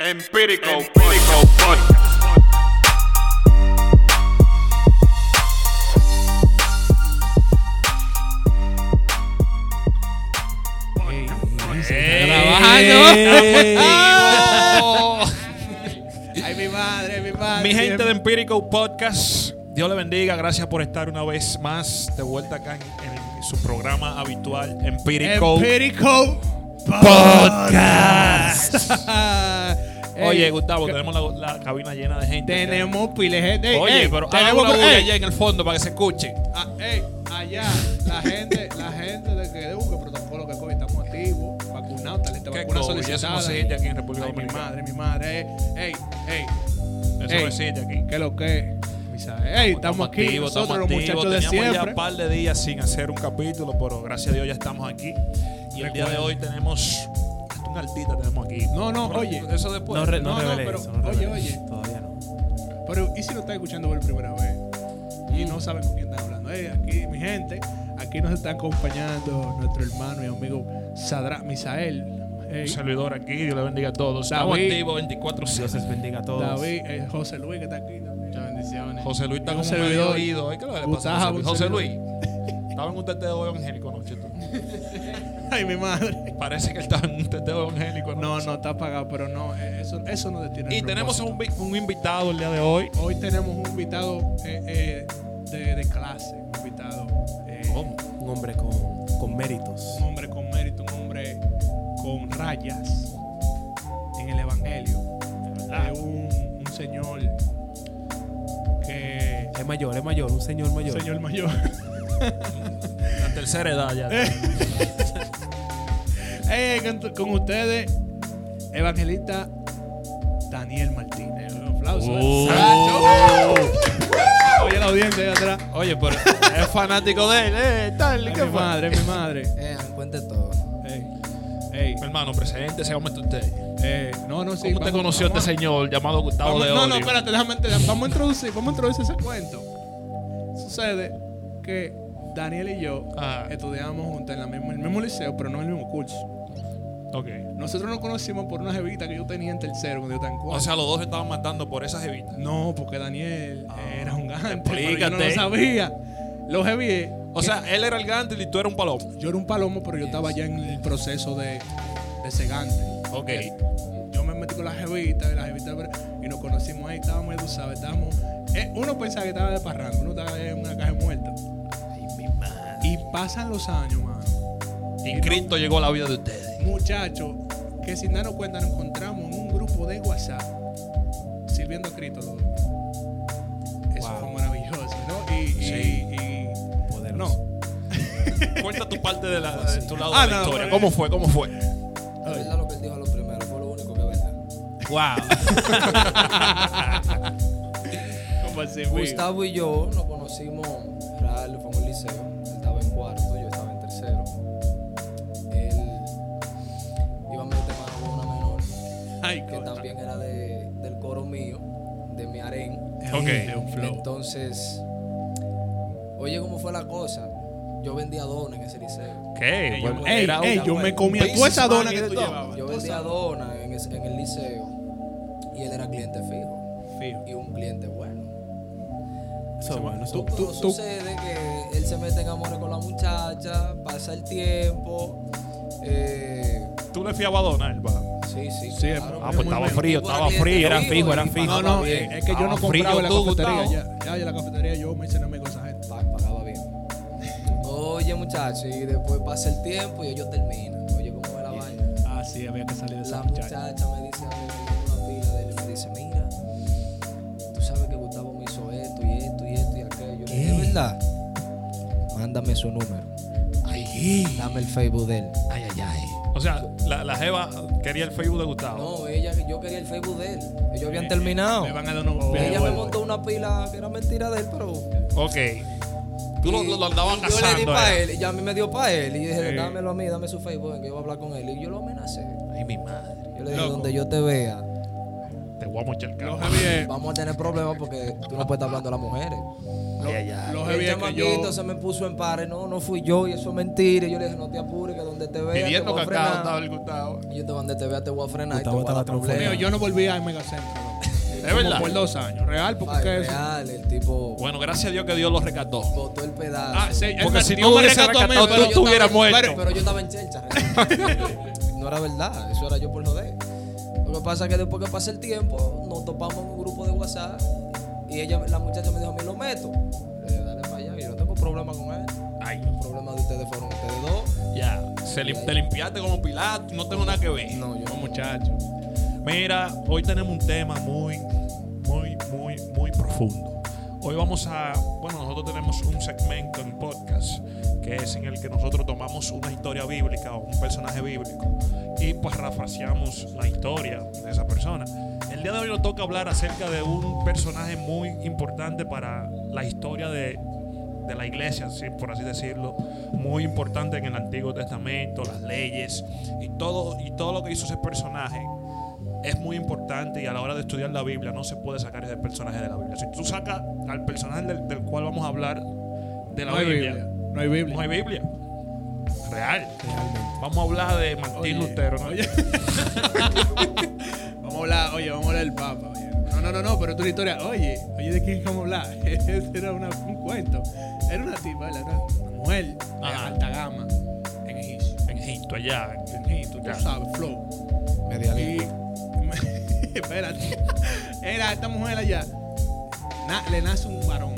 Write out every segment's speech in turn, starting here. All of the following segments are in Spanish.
Empirical, Empirical Podcast. Ay, mi madre, mi madre. Mi gente de Empirical Podcast, Dios le bendiga. Gracias por estar una vez más de vuelta acá en, en su programa habitual, Empirical. Empirical Podcast. Oye, Gustavo, tenemos la, la cabina llena de gente. tenemos pile gente. Ey, Oye, ey, pero tenemos que- ey, allá en el fondo para que se escuche. ah, ey, allá, la gente, la gente de que de un protocolo que COVID estamos activos, vacunados, talento ¿Qué vacuna COVID? Eso solicitada. no existe aquí en República Ay, mi Dominicana. madre, mi madre. Ey, ey, Eso no existe aquí. ¿qué lo que? Ey, estamos aquí, activos, nosotros los estamos muchachos activos. de Teníamos ya un par de días sin hacer un capítulo, pero gracias a Dios ya estamos aquí. Y el día de hoy tenemos hasta un artista tenemos aquí. No, no, Pero oye. Eso después. No, re- no, No, no, revele pero, eso, no oye, oye. Todavía no. Pero, ¿y si lo están escuchando por primera vez? Y no saben con quién están hablando. Ey, aquí, mi gente, aquí nos está acompañando nuestro hermano y amigo Sadra Misael. Ey, Un servidor aquí, Dios le bendiga a todos. Estamos David. activos 24 Dios les bendiga a todos. David, eh, José Luis, que está aquí también. Muchas bendiciones. José Luis está un como servidor. medio oído. ¿eh? ¿Qué le pasa José Luis? José. Luis. Estaba en un teteo evangélico anoche. tú. Ay, mi madre. Parece que él estaba en un teteo evangélico No, no, está apagado, pero no, eh, eso, eso no detiene. Y el tenemos un, un invitado el día de hoy. Hoy tenemos un invitado eh, eh, de, de clase, un invitado. eh, Un hombre con, con méritos. un hombre con mérito, un hombre con rayas en el Evangelio. verdad. Es un, un señor que. Es mayor, es mayor, un señor Un mayor. señor mayor. La tercera edad ya. Eh, con, con ustedes, evangelista Daniel Martínez. Un aplauso. Oh. Oye, la audiencia ahí atrás. Oye, pero es fanático de él. Eh, tal, Ay, ¿qué mi fue? madre, mi madre. Eh, cuente todo. Ey, ey, Mi hermano, presente, se usted. eh, no, no, sí. ¿Cómo vamos- conoció a este vamos- señor llamado Gustavo Vamos- de no, Olio? no, espérate, déjame, déjame- vamos a introducir, vamos a introducir ese cuento. Sucede que Daniel y yo Ah. estudiábamos juntos en la misma, el mismo liceo, pero no en el mismo curso. Ok. Nosotros nos conocimos por una jevita que yo tenía en tercero cuando yo estaba en cuarto. O sea, los dos estaban matando por esa jevita. no, porque Daniel era un gante, pero yo no lo sabía. Lo es O sea, él era el gante y tú eras un palomo. yo era un palomo, pero yo estaba ya en el proceso de, de ese gante. Ok. Yo me metí con la jevita y la jevita y nos conocimos ahí, estábamos, tú sabes, estábamos. eh, uno pensaba que estaba de parrando, uno estaba en una caja. Y pasan los años, mano. Y Cristo llegó a la vida de ustedes. Muchachos, que sin darnos cuenta nos encontramos en un grupo de WhatsApp sirviendo a Cristo. los. Eso Wow. fue maravilloso, ¿no? Y, y- Sí. y- Poderoso. no. Cuenta tu parte de, la, de tu lado Ah, de la no, historia. ¿Cómo fue? ¿Cómo fue? Verdad lo que él dijo a lo primero, fue lo único que verdad. Wow. ¿Cómo así, Gustavo y yo nos conocimos, real, fue en un liceo. Cuarto, yo estaba en tercero. Él iba a meter mano con una menor, Ay, que también era de, del coro mío, de mi harén. Ok. Es un flow. Entonces, oye cómo fue la cosa. Yo vendía donas en ese liceo. ¿Qué? Yo- ey, ey, yo me comía toda esa dona que tú todo. llevabas. Yo vendía donas en, ese- en el liceo y él era cliente fijo Fijo. y un cliente bueno. Es bueno, eso Tú- tú- sucede que él se mete en amores con la muchacha, pasa el tiempo. eh, Tú le fiabas a Donald, va. sí, sí, Sí, claro. Ah, pues estaba frío, estaba frío. Era fijo, era fijo. No, no, bien. es que yo no compraba en la cafetería. Ya, ya, en la cafetería yo me hice enemigo a esa gente. Pa- pagaba bien. Oye, muchacho, y después pasa el tiempo y ellos terminan. Oye, ¿cómo va la vaina? Ah, sí, había que salir de esa La muchacha. muchacha me dice a mí, Mándame su número. Ay, Dame el Facebook de él. ay, ay, ay. O sea, la, la Jeva quería el Facebook de Gustavo. No, ella, yo quería el Facebook de él. Ellos habían terminado. Me van a dar unos Oh. Ella me montó una pila que era mentira de él, pero. Ok. Tú lo, lo, lo andabas y Yo le di para eh. él, y ya a mí me dio para él. Y dije, Sí. dámelo a mí, dame su Facebook, que yo voy a hablar con él. Y yo lo amenacé. Ay, mi madre. Yo le dije, Loco. donde yo te vea, Te voy a es, Vamos a tener problemas porque tú no puedes estar hablando a las mujeres. lo, lo Y heavy el es que chamaquito yo. se me puso en pares, no, no fui yo y eso es mentira. Y yo le dije, no te apures, que donde te vea te Pidiendo voy a cacao, estaba frenar. el Gustavo. Y yo te donde te vea te voy a frenar Gustavo y te voy a dar estaba Mío, problemas. yo no volví al megacentro. ¿Es verdad? por dos años. Real, porque Ay, es real, el tipo Bueno, gracias a Dios que Dios lo rescató. botó el pedazo. Ah, sí, él Porque me- si Dios no me hubiese rescató a mí, rescatado, pero tú yo estuvieras estaba- muerto. pero- Pero yo estaba en chelcha. realmente. no era verdad, eso era yo por joder. Lo que pasa es que después que pasa el tiempo, nos topamos en un grupo de WhatsApp y ella, la muchacha me dijo, a mí lo meto. Dije, dale para allá, yo no tengo problema con él. Ay, El problema de ustedes fueron ustedes dos. ya. Se te limpiaste como Pilato, no tengo nada que ver. No, yo No, no. muchacho. Mira, hoy tenemos un tema muy, muy, muy, muy profundo. Hoy vamos a, bueno, nosotros tenemos un segmento en podcast que es en el que nosotros tomamos una historia bíblica o un personaje bíblico y pues refraseamos la historia de esa persona. El día de hoy nos toca hablar acerca de un personaje muy importante para la historia de, de la iglesia, por así decirlo, muy importante en el Antiguo Testamento, las leyes y todo, y todo lo que hizo ese personaje es muy importante y a la hora de estudiar la Biblia no se puede sacar ese personaje de la Biblia. Si tú sacas al personaje del, del cual vamos a hablar de la No Biblia, Biblia. No hay Biblia. no hay Biblia. Real. Realmente. Vamos a hablar de Martín Oye, Lutero. ¿no? oye. vamos a hablar, oye, vamos a hablar del Papa. Oye. No, no, no, no, pero es una historia. Oye, oye, ¿de quién vamos a hablar? Ese era una- un cuento. Era una tipa, era una mujer de Ajá. alta gama en Egipto. En Egipto, allá. En Egipto, tú sabes, flow. Media Y. Espérate. Era esta mujer allá. na- le nace un varón.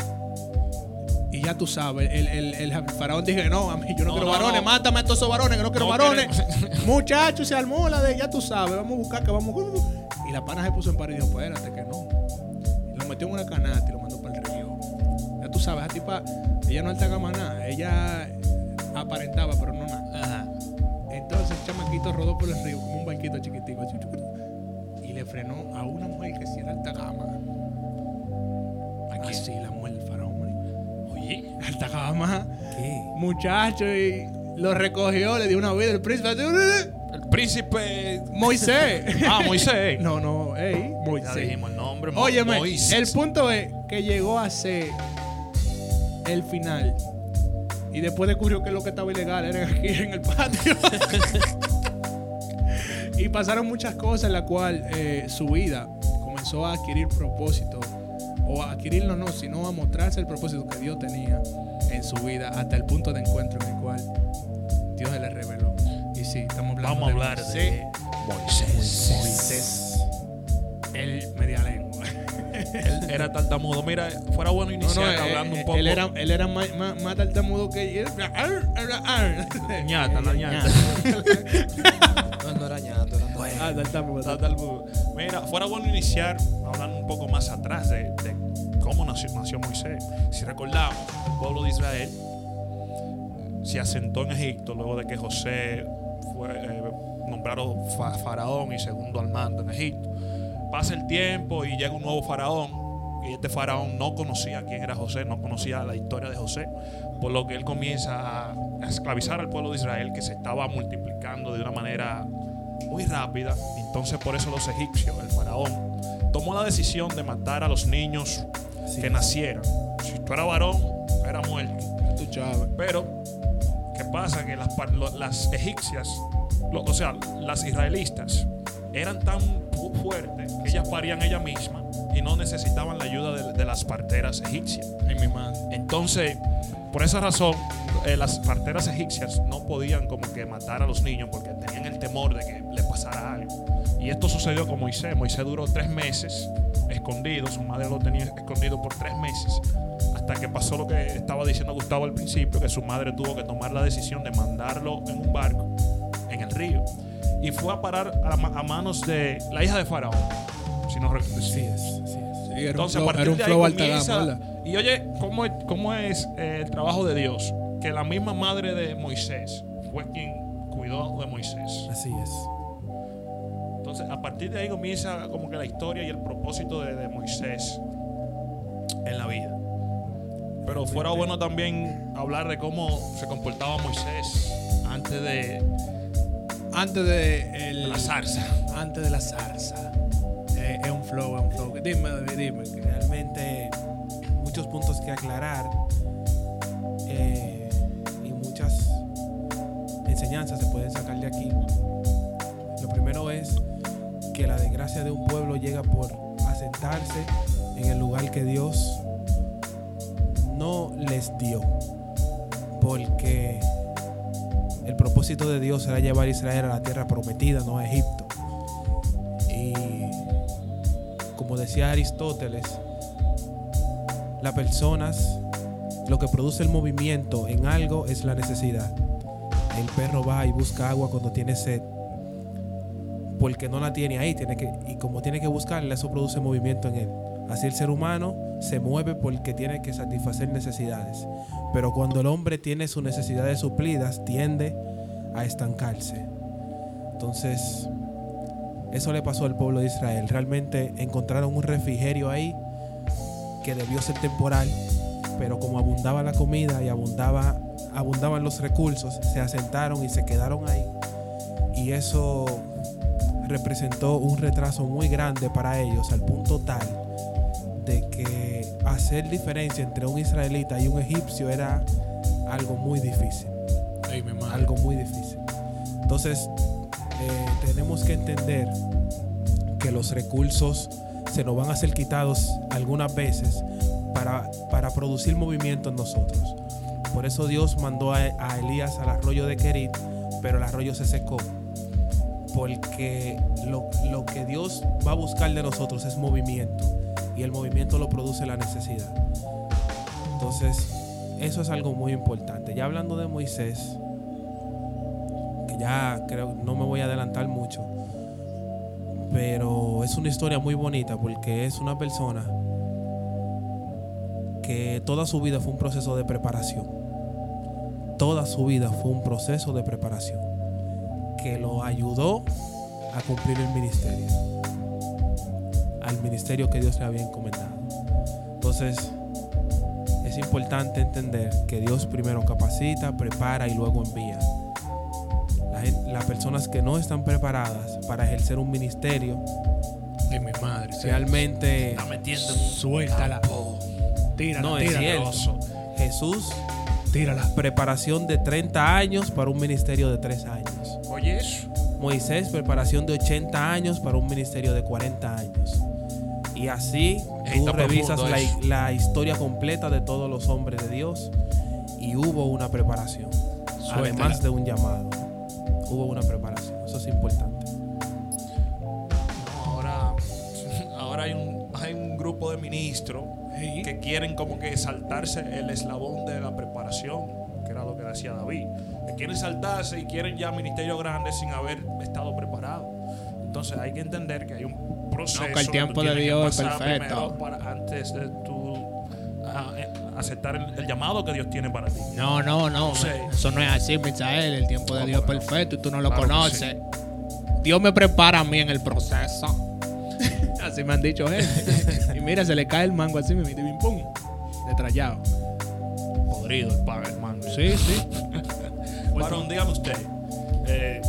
Ya tú sabes, el, el, el faraón dije, no, a mí yo no, No, quiero no, varones, mátame a todos esos varones, que no quiero No varones. Muchachos, se armó la de, ya tú sabes, vamos a buscar que vamos. Y la pana se puso en par y dijo, espérate, que no. Y lo metió en una canasta y lo mandó para el río. Ya tú sabes, esa tipa, ella no alta gama nada, ella aparentaba, pero no nada. Ajá. Entonces el chamaquito rodó por el río como un barquito chiquitico. Y le frenó a una mujer que sí era alta gama. Aquí sí, la mujer Alta gama. ¿Qué? Muchacho, y lo recogió, le dio una vida. El príncipe. El príncipe. Moisés. Ah, Moisés. No, no, ey, Ya Moisés. dijimos el nombre. Mo- Óyeme, Moisés. el punto es que llegó a ser el final. Y después descubrió que lo que estaba ilegal era aquí en el patio. y pasaron muchas cosas en la cual eh, su vida comenzó a adquirir propósito. O a adquirirlo no, sino a mostrarse el propósito que Dios tenía en su vida hasta el punto de encuentro en el cual Dios se le reveló. Y sí, estamos hablando Vamos a hablar Moisés. de Moisés. Moisés. El media lengua. Él era tartamudo. Mira, fuera bueno No, iniciar no, eh, hablando eh, un poco. Él era, él era más, más, más tartamudo que él. ñata, la ñata. Ah. Tartamudo. Mira, fuera bueno iniciar hablando un poco más atrás de, de cómo nació, nació Moisés. Si recordamos, el pueblo de Israel se asentó en Egipto luego de que José fue eh, nombrado fa- faraón y segundo al mando en Egipto. Pasa el tiempo y llega un nuevo faraón y este faraón no conocía quién era José, no conocía la historia de José, por lo que él comienza a esclavizar al pueblo de Israel que se estaba multiplicando de una manera muy rápida. Entonces por eso los egipcios, el faraón, tomó la decisión de matar a los niños Sí. que nacieran. Si tú eras varón, era muerto. Tú. Pero, ¿qué pasa? Que las, egipcias, lo- o sea, las israelitas, eran tan fu- fuertes que ellas parían ellas mismas y no necesitaban la ayuda de, de las parteras egipcias. Mi. Entonces, por esa razón, eh, las parteras egipcias no podían como que matar a los niños porque tenían el temor de que le pasara algo. Y esto sucedió con Moisés. Moisés duró tres meses escondido, su madre lo tenía escondido por tres meses, hasta que pasó lo que estaba diciendo Gustavo al principio, que su madre tuvo que tomar la decisión de mandarlo en un barco en el río. Y fue a parar a, a manos de la hija de Faraón. Si no recuerdo. Sí es, sí es. Sí, era un Entonces, a flow, partir era un de ahí. Y oye, ¿cómo es, cómo es eh, el trabajo de Dios? Que la misma madre de Moisés fue quien cuidó de Moisés. Así es. Entonces, a partir de ahí comienza como que la historia y el propósito de, de Moisés en la vida. Pero fuera bueno también hablar de cómo se comportaba Moisés antes de, Antes de, el- de la zarza. Antes de la zarza. Eh, es un flow, es un flow. Dime, David, dime. que- realmente muchos puntos que aclarar eh, y muchas enseñanzas se pueden sacar de aquí. Lo primero es que la desgracia de un pueblo llega por asentarse en el lugar que Dios no les dio. Porque el propósito de Dios era llevar a Israel a la tierra prometida, no a Egipto. Y como decía Aristóteles, las personas, lo que produce el movimiento en algo es la necesidad. El perro va y busca agua cuando tiene sed. Porque no la tiene ahí, tiene que, y como tiene que buscarla, eso produce movimiento en él. Así el ser humano se mueve porque tiene que satisfacer necesidades. Pero cuando el hombre tiene sus necesidades suplidas, tiende a estancarse. Entonces, eso le pasó al pueblo de Israel. Realmente encontraron un refrigerio ahí que debió ser temporal, pero como abundaba la comida y abundaba, abundaban los recursos, se asentaron y se quedaron ahí. Y eso representó un retraso muy grande para ellos, al punto tal de que hacer diferencia entre un israelita y un egipcio era algo muy difícil Ay, mi madre. algo muy difícil. Entonces, eh, tenemos que entender que los recursos se nos van a ser quitados algunas veces para, para producir movimiento en nosotros. Por eso Dios mandó a, a Elías al arroyo de Kerit, pero el arroyo se secó. Porque lo, lo que Dios va a buscar de nosotros es movimiento. Y el movimiento lo produce la necesidad. Entonces, eso es algo muy importante. Ya hablando de Moisés, que ya creo no me voy a adelantar mucho, pero es una historia muy bonita porque es una persona que toda su vida fue un proceso de preparación. Toda su vida fue un proceso de preparación que lo ayudó a cumplir el ministerio, al ministerio que Dios le había encomendado. Entonces, es importante entender que Dios primero capacita, prepara y luego envía. Las personas que no están preparadas para ejercer un ministerio mi madre. realmente Está metiendo Suéltala. Tírala, no es tírala. cierto. Jesús, Tírala. preparación de 30 años para un ministerio de 3 años. Moisés, preparación de 80 años para un ministerio de 40 años. Y así tú revisas la, historia completa de todos los hombres de Dios y hubo una preparación. Además de un llamado, hubo una preparación. Eso es importante. Ahora, ahora hay un, hay un grupo de ministros Sí. que quieren como que saltarse el eslabón de la preparación, que era lo que decía David. Quieren saltarse y quieren ya ministerio grande sin haber estado preparados. Entonces hay que entender que hay un proceso. No, que el tiempo de Dios es perfecto. Para, antes de tú ah, eh, aceptar el, el llamado que Dios tiene para ti. No, no, no. Eso no es así, Michael. El tiempo de ¿Cómo Dios es perfecto y tú no lo Claro conoces. Dios me prepara a mí en el proceso. así me han dicho gente. y mira, se le cae el mango así, me mete pim pum. Detrayado. Podrido el padre, hermano. Sí, sí. Varón, dígame usted. Eh,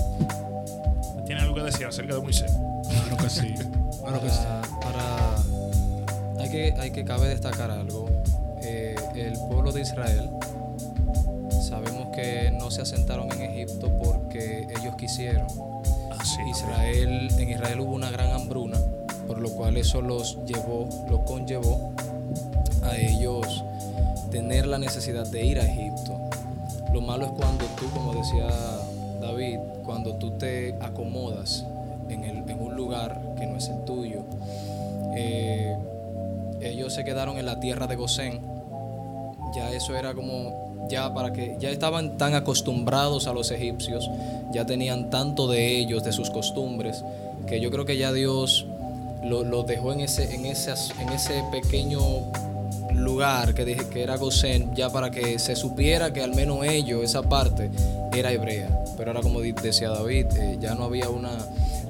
¿Tiene algo que decir acerca de Moisés? Claro que sí. Claro que sí. para, para- hay que hay que cabe destacar algo Eh, el pueblo de Israel sabemos que no se asentaron en Egipto porque ellos quisieron Así. Israel en Israel hubo una gran hambruna por lo cual eso los llevó los conllevó a ellos tener la necesidad de ir a Egipto lo malo es cuando tú como decía David cuando tú te acomodas en, un lugar que no es el tuyo eh, ellos se quedaron en la tierra de Gosén. Ya eso era como, ya para que, ya estaban tan acostumbrados a los egipcios, ya tenían tanto de ellos, de sus costumbres, que yo creo que ya Dios lo- los dejó en ese, en, esas, en ese pequeño lugar que, dije, que era Gosén, ya para que se supiera que al menos ellos, esa parte, era hebrea. Pero ahora como decía David, eh, ya no había una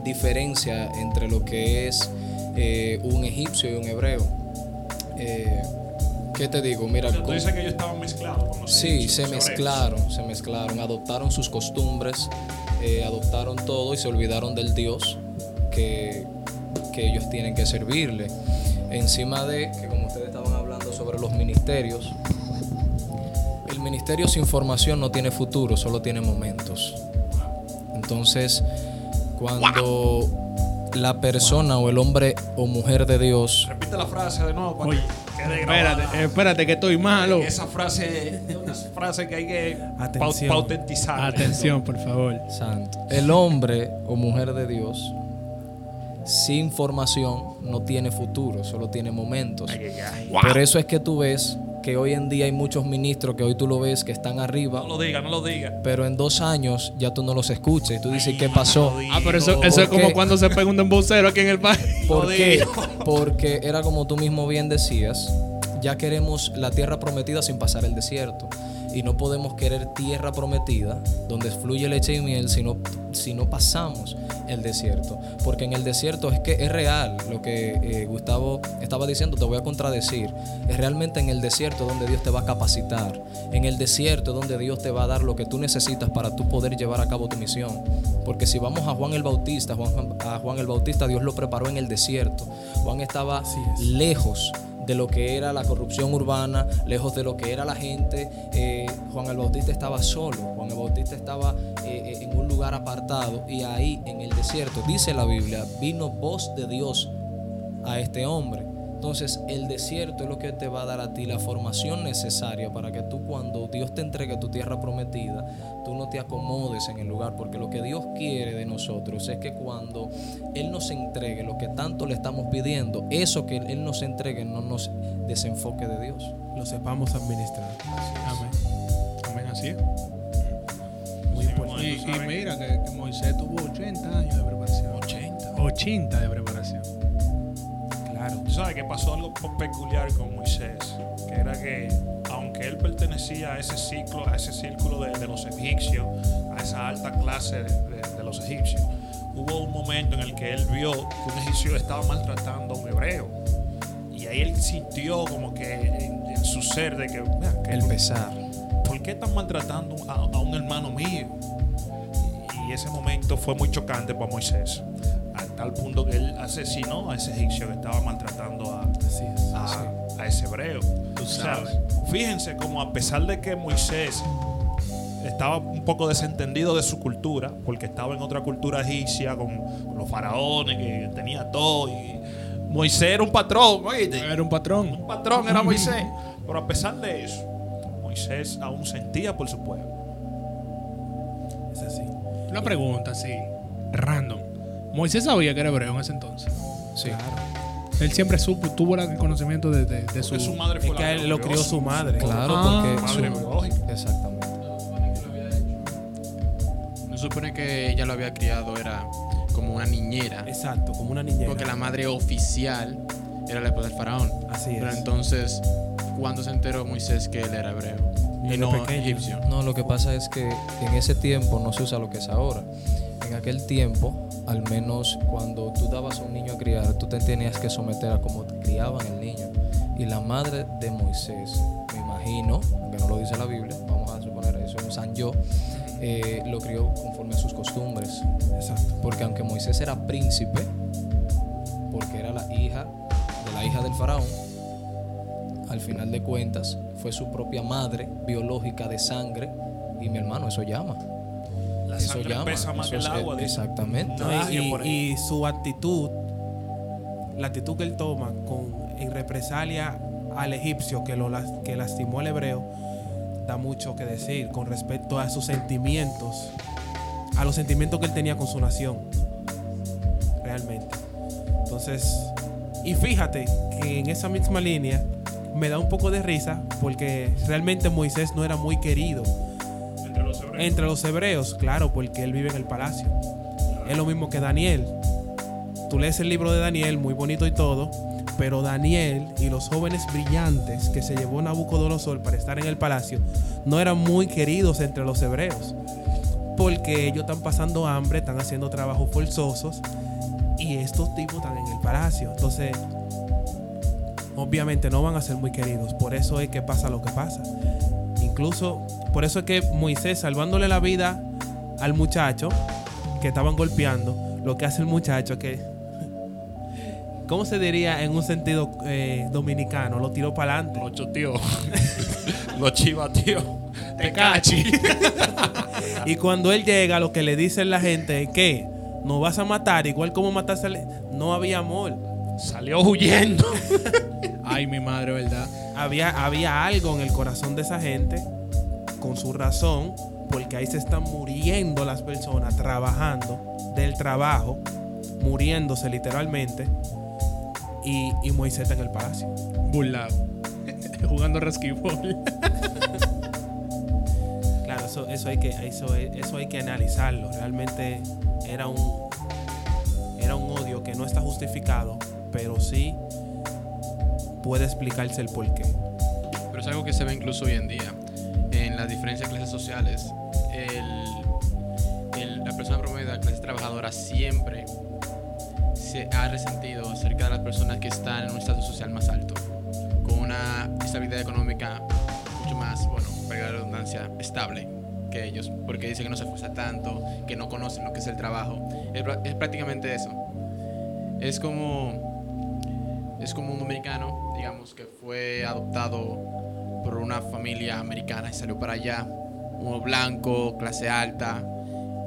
diferencia entre lo que es eh, un egipcio y un hebreo. Eh, ¿Qué te digo? Mira, O sea, tú con- dices que ellos estaban mezclados con los Sí, egipcios, se hebreos. mezclaron, se mezclaron, adoptaron sus costumbres, adoptaron todo y se olvidaron del Dios que, que ellos tienen que servirle. Encima de que como ustedes los ministerios, el ministerio sin formación no tiene futuro, solo tiene momentos. Entonces, cuando la persona o el hombre o mujer de Dios Repite la frase de nuevo. para que. Espérate, espérate que estoy malo. Esa frase es una frase que hay que pautentizar. Atención, por favor. Santo. El hombre o mujer de Dios sin formación no tiene futuro, solo tiene momentos. Ay, ay, ay. Por eso es que tú ves que hoy en día hay muchos ministros que hoy tú lo ves que están arriba, No lo diga, no lo diga. pero en dos años ya tú no los escuchas y tú dices, ¿qué pasó? Ah, pero eso, eso es ¿Por como cuando se pega un embocero aquí en el país. ¿Por Lo qué? digo. Porque era como tú mismo bien decías, ya queremos la tierra prometida sin pasar el desierto. Y no podemos querer tierra prometida donde fluye leche y miel si no, si no pasamos el desierto. Porque en el desierto es que es real lo que eh, Gustavo estaba diciendo, te voy a contradecir. Es realmente en el desierto donde Dios te va a capacitar. En el desierto donde Dios te va a dar lo que tú necesitas para tú poder llevar a cabo tu misión. Porque si vamos a Juan el Bautista, Juan, a Juan el Bautista Dios lo preparó en el desierto. Juan estaba es. lejos de lo que era la corrupción urbana, lejos de lo que era la gente. Eh, Juan el Bautista estaba solo, Juan el Bautista estaba eh, eh, en un lugar apartado y ahí en el desierto, dice la Biblia, vino voz de Dios a este hombre. Entonces el desierto es lo que te va a dar a ti la formación necesaria para que tú cuando Dios te entregue tu tierra prometida, tú no te acomodes en el lugar, porque lo que Dios quiere de nosotros es que cuando Él nos entregue lo que tanto le estamos pidiendo, eso que Él nos entregue no nos desenfoque de Dios. Lo sepamos administrar. Amén. Amén, así es. Muy importante. Y, y mira que, que Moisés tuvo 80 años de preparación. 80. 80 de preparación. Sabes que pasó algo peculiar con Moisés, que era que aunque él pertenecía a ese ciclo, a ese círculo de, de los egipcios, a esa alta clase de, de- de los egipcios, hubo un momento en el que él vio que un egipcio estaba maltratando a un hebreo. Y ahí él sintió como que en, en su ser de que, "Vea, que El por- pesar. ¿por qué están maltratando a, a un hermano mío? Y ese momento fue muy chocante para Moisés, tal punto que él asesinó a ese egipcio que estaba maltratando a, es. a, a ese hebreo. Tú O sea, sabes. fíjense como a pesar de que Moisés estaba un poco desentendido de su cultura, porque estaba en otra cultura egipcia con, con los faraones que tenía todo y Moisés era un patrón, oíste. Era un patrón. Un patrón era Moisés. Pero a pesar de eso, Moisés aún sentía por su pueblo. Es así. Una pregunta así, random. Moisés sabía que era hebreo en ese entonces. Sí. Él siempre supo, tuvo el conocimiento de, de- de su... Madre fue Es que él lo crió su madre. Claro, Ah. porque Madre su- biológica. exactamente. No supone que ella lo había criado, era como una niñera. Exacto, como una niñera. Porque la madre oficial era la esposa del faraón. Así Pero es. entonces, ¿cuándo se enteró Moisés que él era hebreo? Y no pequeño. egipcio. No, lo que pasa es que en ese tiempo no se usa lo que es ahora. En aquel tiempo, al menos cuando tú dabas a un niño a criar, tú te tenías que someter a cómo criaban el niño. Y la madre de Moisés, me imagino, aunque no lo dice la Biblia, vamos a suponer eso, un San yo, eh, lo crió conforme a sus costumbres. Exacto. Porque aunque Moisés era príncipe, porque era la hija de la hija del faraón, al final de cuentas fue su propia madre biológica de sangre y mi hermano eso llama. La eso sangre llama. pesa más que el es- agua. dice. Exactamente. No, y- su actitud, la actitud que él toma con, en represalia al egipcio que, lo, que lastimó al hebreo, da mucho que decir con respecto a sus sentimientos, a los sentimientos que él tenía con su nación, realmente. Entonces, y fíjate que en esa misma línea me da un poco de risa porque realmente Moisés no era muy querido entre los hebreos, claro, porque él vive en el palacio. Es lo mismo que Daniel. Tú lees el libro de Daniel, muy bonito y todo, pero Daniel y los jóvenes brillantes que se llevó Nabucodonosor para estar en el palacio no eran muy queridos entre los hebreos, porque ellos están pasando hambre, están haciendo trabajos forzosos y estos tipos están en el palacio. Entonces, obviamente no van a ser muy queridos, por eso es que pasa lo que pasa. Incluso, por eso es que Moisés, salvándole la vida al muchacho que estaban golpeando, lo que hace el muchacho es que ¿Cómo se diría en un sentido eh, dominicano? Lo tiró para adelante. Lo tío. Lo chiva, tío. Te cachi. Y cuando él llega, lo que le dice la gente es que nos vas a matar, igual como mataste al... No había amor. Salió huyendo. Ay, mi madre, ¿verdad? Había, había algo en el corazón de esa gente, con su razón, porque ahí se están muriendo las personas trabajando del trabajo, muriéndose literalmente, y, y Moisés está en el palacio. Burlado. Jugando rasquibol. Claro, eso, eso, hay que, eso, eso hay que analizarlo. Realmente era un, era un odio que no está justificado, pero sí puede explicarse el porqué. Pero es algo que se ve incluso hoy en día. En las diferentes clases sociales, el- el- la persona promedio de la clase trabajadora siempre se ha resentido acerca de las personas que están en un estatus social más alto, con una estabilidad económica mucho más, bueno, para la redundancia, estable que ellos, porque dice que no se esfuerza tanto, que no conocen lo que es el trabajo. Es, es prácticamente eso. Es como es como un dominicano, digamos, que fue adoptado por una familia americana y salió para allá, uno blanco, clase alta,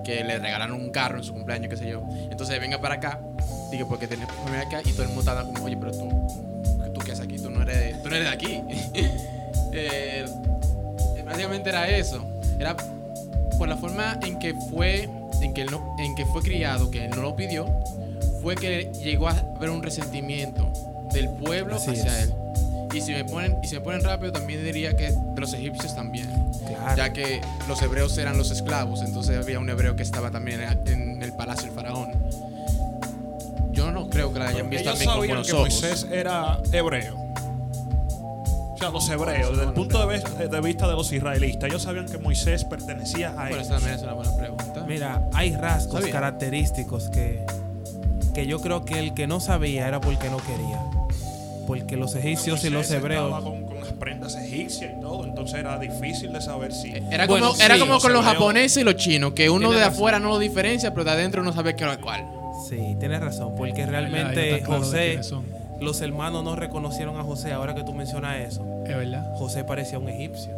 que le regalaron un carro en su cumpleaños, qué sé yo. Entonces venga para acá, digo, porque tiene familia acá y todo el mundo está como, oye, pero tú, ¿tú qué haces aquí? Tú no eres de, tú no eres de aquí. Eh, básicamente era eso. Era por la forma en que fue, en que, no- en que fue criado, que él no lo pidió, fue que llegó a haber un resentimiento del pueblo Así hacia es. él. Y si me ponen, y si me ponen rápido, también diría que de los egipcios también. Claro. Ya que los hebreos eran los esclavos, entonces había un hebreo que estaba también en, el palacio del faraón. Yo no creo que la hayan visto Ellos también con sabían buenos que ojos. Moisés era hebreo. O sea, los hebreos, desde el punto de vista, de vista de los israelitas, ellos sabían que Moisés pertenecía a ellos. también es una buena pregunta. Mira, hay rasgos Sabía. característicos que, que yo creo que el que no sabía era porque no quería. Porque los egipcios y los hebreos. Con, con las prendas egipcias y todo, entonces era difícil de saber si. Era Bueno, como, era sí, como los con los hebreos- japoneses y los chinos, que uno de razón. afuera no lo diferencia, pero de adentro no sabe qué es cuál. Sí, tienes razón. Porque Ya realmente José, los hermanos no reconocieron a José. Ahora que tú mencionas eso, Es verdad. José parecía un egipcio.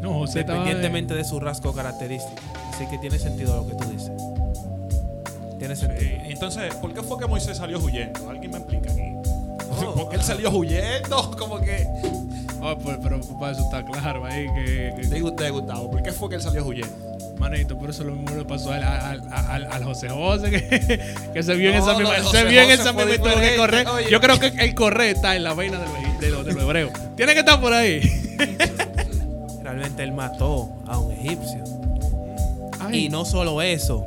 No, José estaba de- Independientemente de su rasgo característico. Así que tiene sentido lo que tú dices. Tiene sentido. Eh, entonces, ¿por qué fue que Moisés salió huyendo? ¿Alguien me explica aquí? Oh. ¿Por qué él salió huyendo? Como que. Oh, pero, pero para eso está claro ahí que, que- Diga usted, Gustavo, ¿por qué fue que él salió huyendo? manito, por eso lo mismo le pasó al, al, al- al José José que, que se vio en esa misma, se vio en esa misma historia oye. Yo creo que el corre está en la vaina de, los- hebreos. Tiene que estar por ahí. Realmente él mató a un egipcio. Ay, Y no solo eso,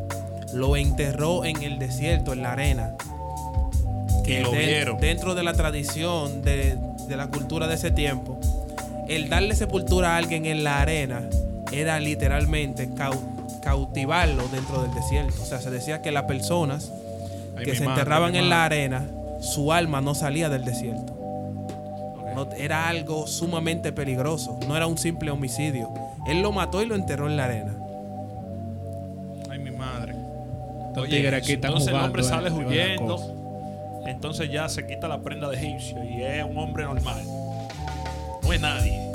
lo enterró en el desierto, en la arena. Que lo de- vieron. Dentro de la tradición, de, de la cultura de ese tiempo, el darle sepultura a alguien en la arena era literalmente cau- cautivarlo dentro del desierto. O sea, se decía que las personas ay, que se madre, enterraban en la arena, su alma no salía del desierto. No- era algo sumamente peligroso. No era un simple homicidio. Él lo mató y lo enterró en la arena. Ay, mi madre. Oye, están entonces el hombre sale huyendo. Entonces ya se quita la prenda de egipcio y es un hombre normal. No es nadie.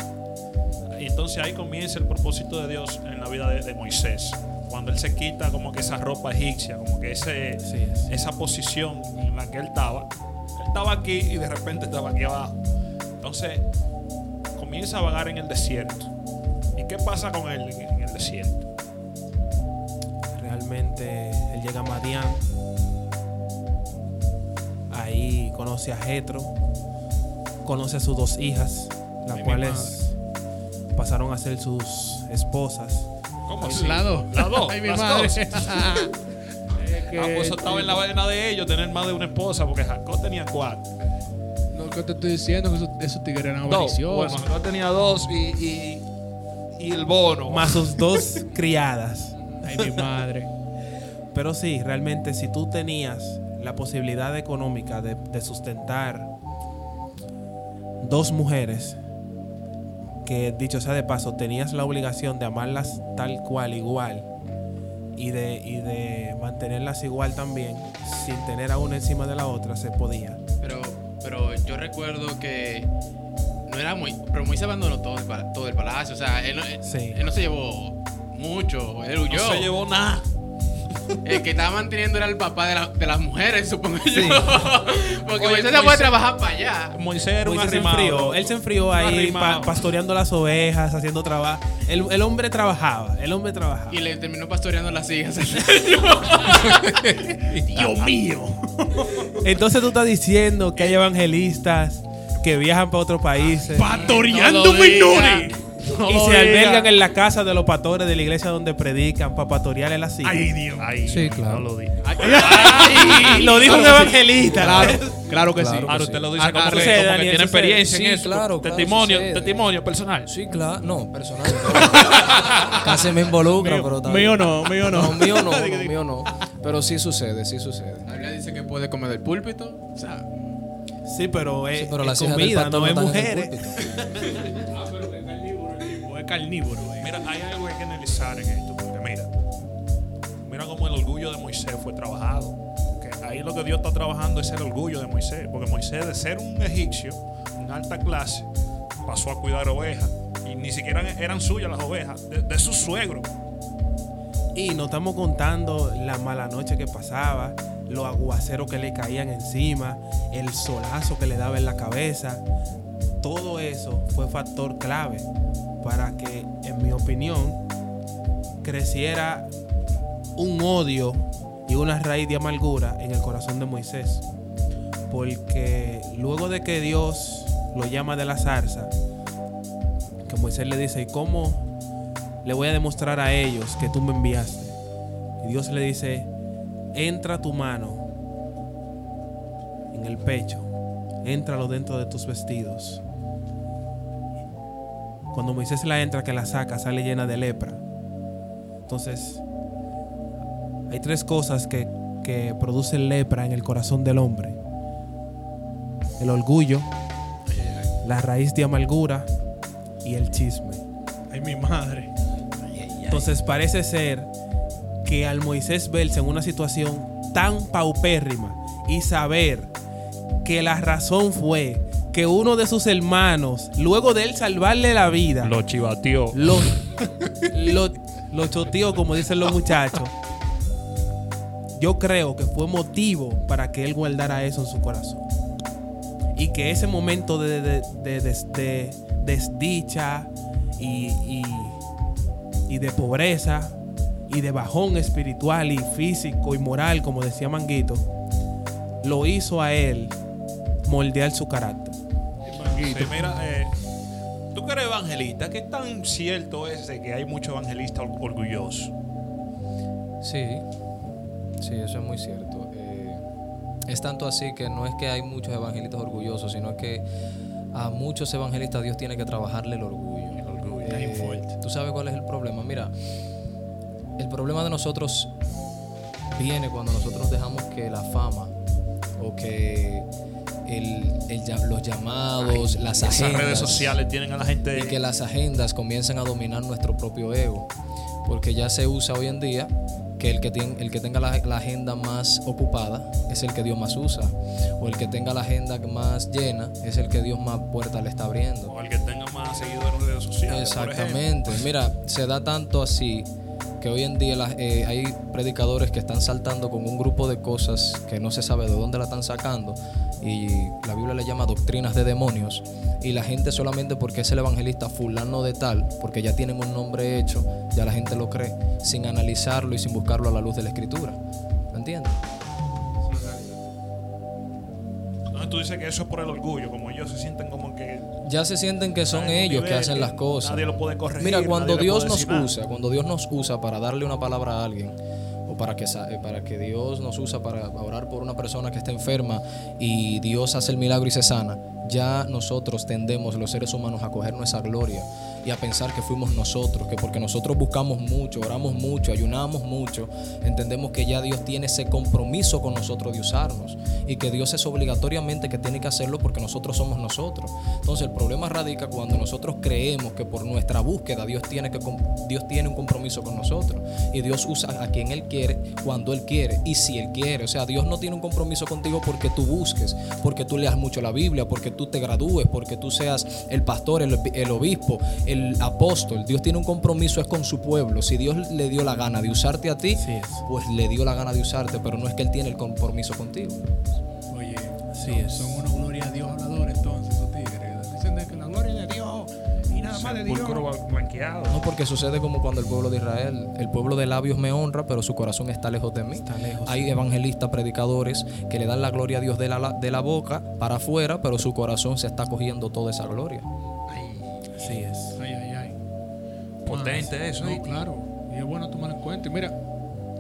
Y entonces ahí comienza el propósito de Dios en la vida de, de Moisés. Cuando él se quita como que esa ropa egipcia, como que ese, esa posición en la que él estaba. Él estaba aquí y de repente estaba aquí abajo. Entonces comienza a vagar en el desierto. ¿Y qué pasa con él en, en el desierto? Realmente él llega a Madián. Ahí conoce a Jetro. Conoce a sus dos hijas, las Ay, cuales pasaron a ser sus esposas. ¿Cómo así? Las dos. Las dos. Ay, mi las madre. dos. Es que- Ah, pues eso estaba en la vaina de ellos, tener más de una esposa, porque Jacob tenía cuatro. No, que te estoy diciendo que esos, esos tigres eran avariciosos. Bueno, Jacob tenía dos y, y, y el bono. Más sus dos criadas. Ay, mi madre. Pero sí, realmente si tú tenías la posibilidad económica de, de sustentar dos mujeres, que dicho sea de paso, tenías la obligación de amarlas tal cual, igual, y de, y de mantenerlas igual también, sin tener a una encima de la otra, se podía. Pero yo recuerdo que no era muy. Pero Moisés abandonó todo el, pala- todo el palacio. O sea, él no, él- Sí. él no se llevó mucho. Él huyó. No se llevó nada. El que estaba manteniendo era el papá de, la- de las mujeres, supongo yo. Porque Oye, Moisés se fue a trabajar para allá. Moisés era un Moisés se enfrió. Él se enfrió ahí pa- pastoreando las ovejas, haciendo trabajo. El, el hombre trabajaba. El hombre trabajaba. Y le terminó pastoreando las hijas. Dios mío. Entonces tú estás diciendo que hay evangelistas que viajan para otros países Pastoreando menores. No y se diga. albergan en la casa de los pastores de la iglesia donde predican para pastorearle las hijas. Ay, Dios. Ay, Sí, claro. No lo diga. Ay, lo dijo un Claro sí. evangelista. Claro, claro que Claro. sí. Ahora usted lo dice Ah, como, ah, que, sucede, como que tiene experiencia en eso. claro, claro, testimonio, sucede. testimonio personal. Sí, claro. No, personal. Casi me involucra, pero está Mío no, mío no. No, mío no, no, mío no. Pero sí sucede, sí sucede. Biblia dice que puede comer del púlpito. O sea, Sí, pero es, Sí, pero es comida, no es mujeres. Carnívoro. eh. Mira, hay algo que hay que analizar en esto, porque mira, mira cómo el orgullo de Moisés fue trabajado. Que ahí lo que Dios está trabajando es el orgullo de Moisés, porque Moisés de ser un egipcio, una alta clase, pasó a cuidar ovejas y ni siquiera eran suyas las ovejas, de, de su suegro. Y nos estamos contando la mala noche que pasaba, los aguaceros que le caían encima, el solazo que le daba en la cabeza. Todo eso fue factor clave para que, en mi opinión, creciera un odio y una raíz de amargura en el corazón de Moisés. Porque luego de que Dios lo llama de la zarza, que Moisés le dice, ¿y cómo le voy a demostrar a ellos que tú me enviaste. Y Dios le dice, entra tu mano en el pecho, éntralo dentro de tus vestidos. Cuando Moisés la entra, que la saca, sale llena de lepra. Entonces, hay tres cosas que, que producen lepra en el corazón del hombre. El orgullo, la raíz de amargura y el chisme. Ay, mi madre. Entonces parece ser que al Moisés verse en una situación tan paupérrima y saber que la razón fue que uno de sus hermanos, luego de él salvarle la vida, Lo chivateó. lo, lo, lo choteó, como dicen los muchachos, yo creo que fue motivo para que él guardara eso en su corazón. Y que ese momento de, de- de- de- de desdicha y, y- y de pobreza y de bajón espiritual y físico y moral, como decía Manguito, lo hizo a él moldear su carácter. Sí, mira, eh, tú que eres evangelista, ¿qué tan cierto es de que hay muchos evangelistas or- orgullosos? Sí, sí, eso es muy cierto. Eh, es tanto así que no es que hay muchos evangelistas orgullosos, sino que a muchos evangelistas Dios tiene que trabajarle el orgullo. El orgullo. Eh, ¿Tú sabes cuál es el problema? Mira, el problema de nosotros viene cuando nosotros dejamos que la fama o que el- el los llamados, las agendas, redes sociales tienen a la gente. y que las agendas comiencen a dominar nuestro propio ego. Porque ya se usa hoy en día que el que, tiene, el que tenga la, la agenda más ocupada es el que Dios más usa. O el que tenga la agenda más llena es el que Dios más puertas le está abriendo. O el que tenga más seguidores en redes sociales. Exactamente. Mira, se da tanto así que hoy en día las- eh, hay predicadores que están saltando con un grupo de cosas que no se sabe de dónde la están sacando y la Biblia le llama doctrinas de demonios y la gente solamente porque es el evangelista fulano de tal, porque ya tienen un nombre hecho, ya la gente lo cree, sin analizarlo y sin buscarlo a la luz de la escritura. ¿Me entiendes? Entonces tú dices que eso es por el orgullo, como ellos se sienten como que. Ya se sienten que son ellos que hacen las cosas. Nadie lo puede corregir. Mira, cuando Dios nos usa, cuando Dios nos usa para darle una palabra a alguien, para que, eh, para que Dios nos usa para orar por una persona que está enferma y Dios hace el milagro y se sana, ya nosotros tendemos, los seres humanos, a coger nuestra gloria y a pensar que fuimos nosotros, que porque nosotros buscamos mucho, oramos mucho, ayunamos mucho, entendemos que ya Dios tiene ese compromiso con nosotros de usarnos y que Dios es obligatoriamente que tiene que hacerlo porque nosotros somos nosotros. Entonces el problema radica cuando nosotros creemos que por nuestra búsqueda Dios tiene, que, Dios tiene un compromiso con nosotros y Dios usa a quien Él quiere, cuando Él quiere y si Él quiere. O sea, Dios no tiene un compromiso contigo porque tú busques, porque tú leas mucho la Biblia, porque tú te gradúes, porque tú seas el pastor, el, obispo, apóstol. Dios tiene un compromiso es con su pueblo. Si Dios le dio la gana de usarte a ti, pues le dio la gana de usarte, pero no es que Él tiene el compromiso contigo. Oye, Así son, es. son unos gloria a Dios habladores entonces, esos tigres. Dicen de que la gloria de Dios y nada más de Dios. Blanqueado. No, porque sucede como cuando el pueblo de Israel, el pueblo de labios me honra, pero su corazón está lejos de mí. Está lejos. Hay evangelistas, predicadores que le dan la gloria a Dios de la, de la boca para afuera, pero su corazón se está cogiendo toda esa gloria. Así es. Potente eso. No, claro. Y es bueno tomarlo en cuenta. Y mira,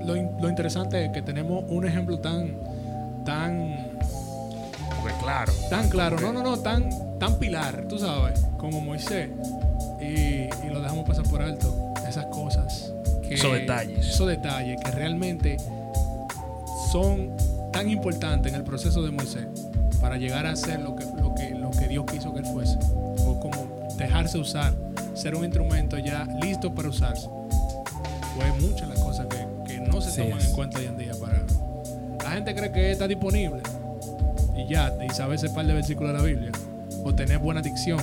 lo, lo interesante es que tenemos un ejemplo tan, tan, Porque claro. tan claro, no, no, no, tan, tan pilar, tú sabes, como Moisés. Y, y lo dejamos pasar por alto. Esas cosas. Que, Esos detalles. Esos detalles que realmente son tan importantes en el proceso de Moisés para llegar a ser lo que, lo que, lo que Dios quiso que él fuese. O como dejarse usar, ser un instrumento ya listo para usarse. Fue muchas las cosas que, que no se toman es. en cuenta hoy en día para. La gente cree que está disponible y ya, y saber ese par de versículos de la Biblia, o tener buena dicción.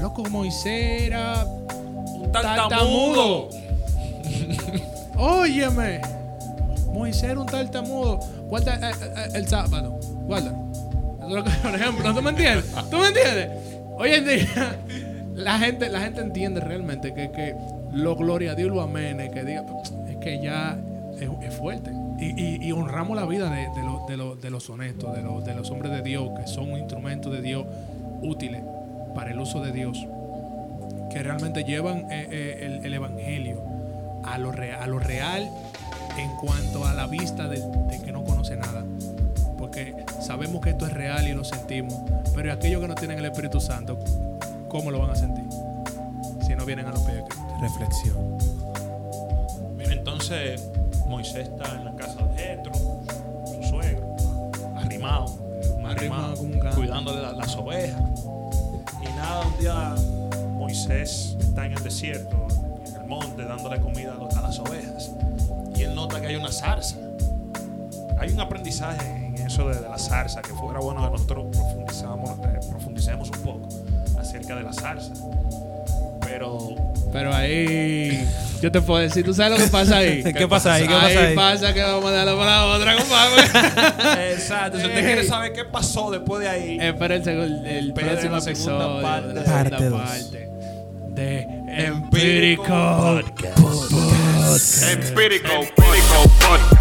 Loco, Moisés era Un tartamudo. Óyeme, Moisés era un tartamudo. Guarda eh, eh, el sábado, guarda. Eso es lo que- por ejemplo, ¿tú me entiendes? ¿Tú me entiendes? Hoy en día, la gente, la gente entiende realmente que, que lo gloria a Dios, lo amén, que diga, es que ya es, fuerte. Y, y- y honramos la vida de, de los- de de los honestos, de los, de los hombres de Dios, que son un instrumento de Dios útiles para el uso de Dios que realmente llevan eh, eh, el, el evangelio a lo, rea- a lo real en cuanto a la vista de, de que no conoce nada. Porque sabemos que esto es real y lo sentimos. Pero aquellos que no tienen el Espíritu Santo, ¿cómo lo van a sentir? Si no vienen a los pies de Cristo. Reflexión. Mira, entonces Moisés está en la casa de Jetro, su suegro, arrimado, Arrimado arrimado, cuidándole la- las ovejas. Y nada, un día Moisés está en el desierto, en el monte, dándole comida a, los- a las ovejas. Y él nota que hay una zarza. Hay un aprendizaje en eso de, de la zarza que fuera bueno que nosotros profundizamos, eh, profundicemos un poco acerca de la zarza. Pero Pero ahí, yo te puedo decir, ¿tú sabes lo que pasa ahí? ¿Qué pasa ahí? ¿Qué pasa ahí? pasa que vamos a para la otra, compadre. Exacto, si usted quiere saber qué pasó después de ahí, Espera el, próximo episodio parte. la Parte segunda dos. parte de Empírico Empírico Podcast. Empírico Podcast.